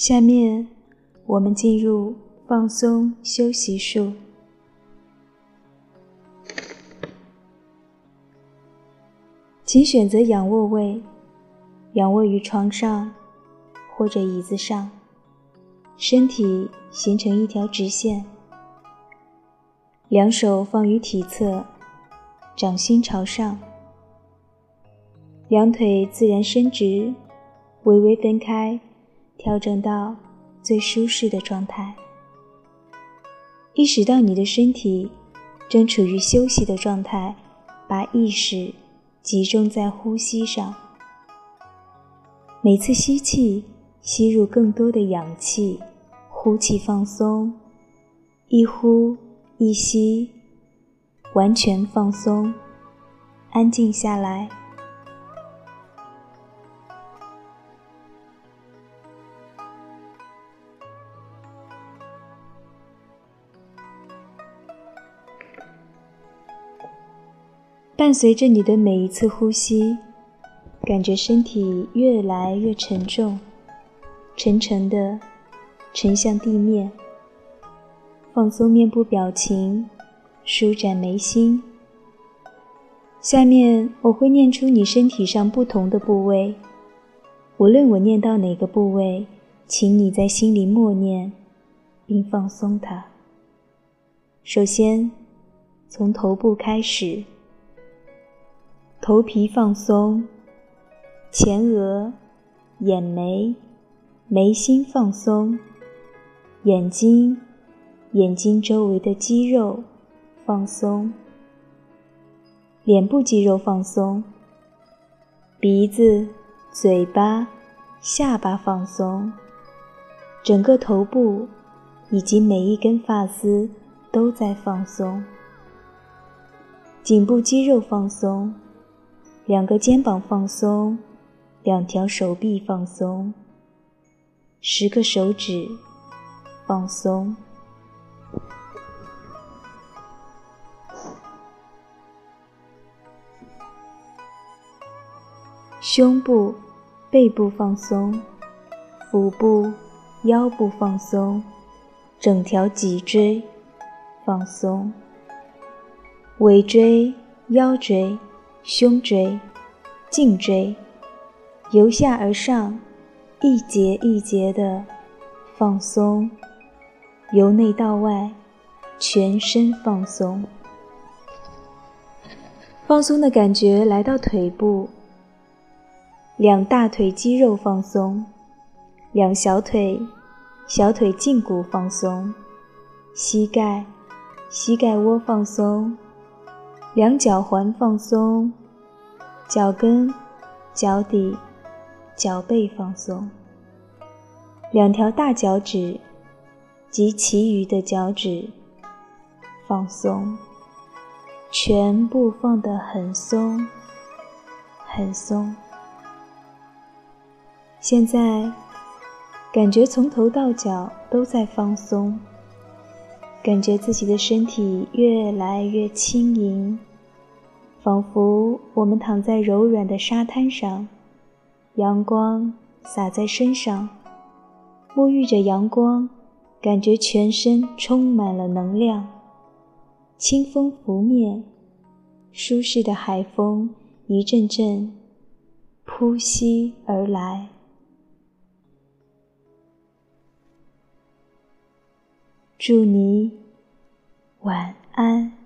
下面我们进入放松休息术，请选择仰卧位，仰卧于床上或者椅子上，身体形成一条直线，两手放于体侧，掌心朝上，两腿自然伸直，微微分开。调整到最舒适的状态，意识到你的身体正处于休息的状态，把意识集中在呼吸上。每次吸气，吸入更多的氧气，呼气放松，一呼一吸，完全放松，安静下来。伴随着你的每一次呼吸，感觉身体越来越沉重，沉沉的沉向地面。放松面部表情，舒展眉心。下面我会念出你身体上不同的部位，无论我念到哪个部位，请你在心里默念，并放松它。首先，从头部开始。头皮放松，前额、眼眉、眉心放松，眼睛、眼睛周围的肌肉放松，脸部肌肉放松，鼻子、嘴巴、下巴放松，整个头部以及每一根发丝都在放松，颈部肌肉放松。两个肩膀放松，两条手臂放松，十个手指放松，胸部、背部放松，腹部、腰部放松，整条脊椎放松，尾椎、腰椎。胸椎、颈椎，由下而上，一节一节的放松；由内到外，全身放松。放松的感觉来到腿部，两大腿肌肉放松，两小腿、小腿胫骨放松，膝盖、膝盖窝放松。两脚环放松，脚跟、脚底、脚背放松，两条大脚趾及其余的脚趾放松，全部放得很松，很松。现在感觉从头到脚都在放松。感觉自己的身体越来越轻盈，仿佛我们躺在柔软的沙滩上，阳光洒在身上，沐浴着阳光，感觉全身充满了能量。清风拂面，舒适的海风一阵阵扑袭而来。祝你晚安。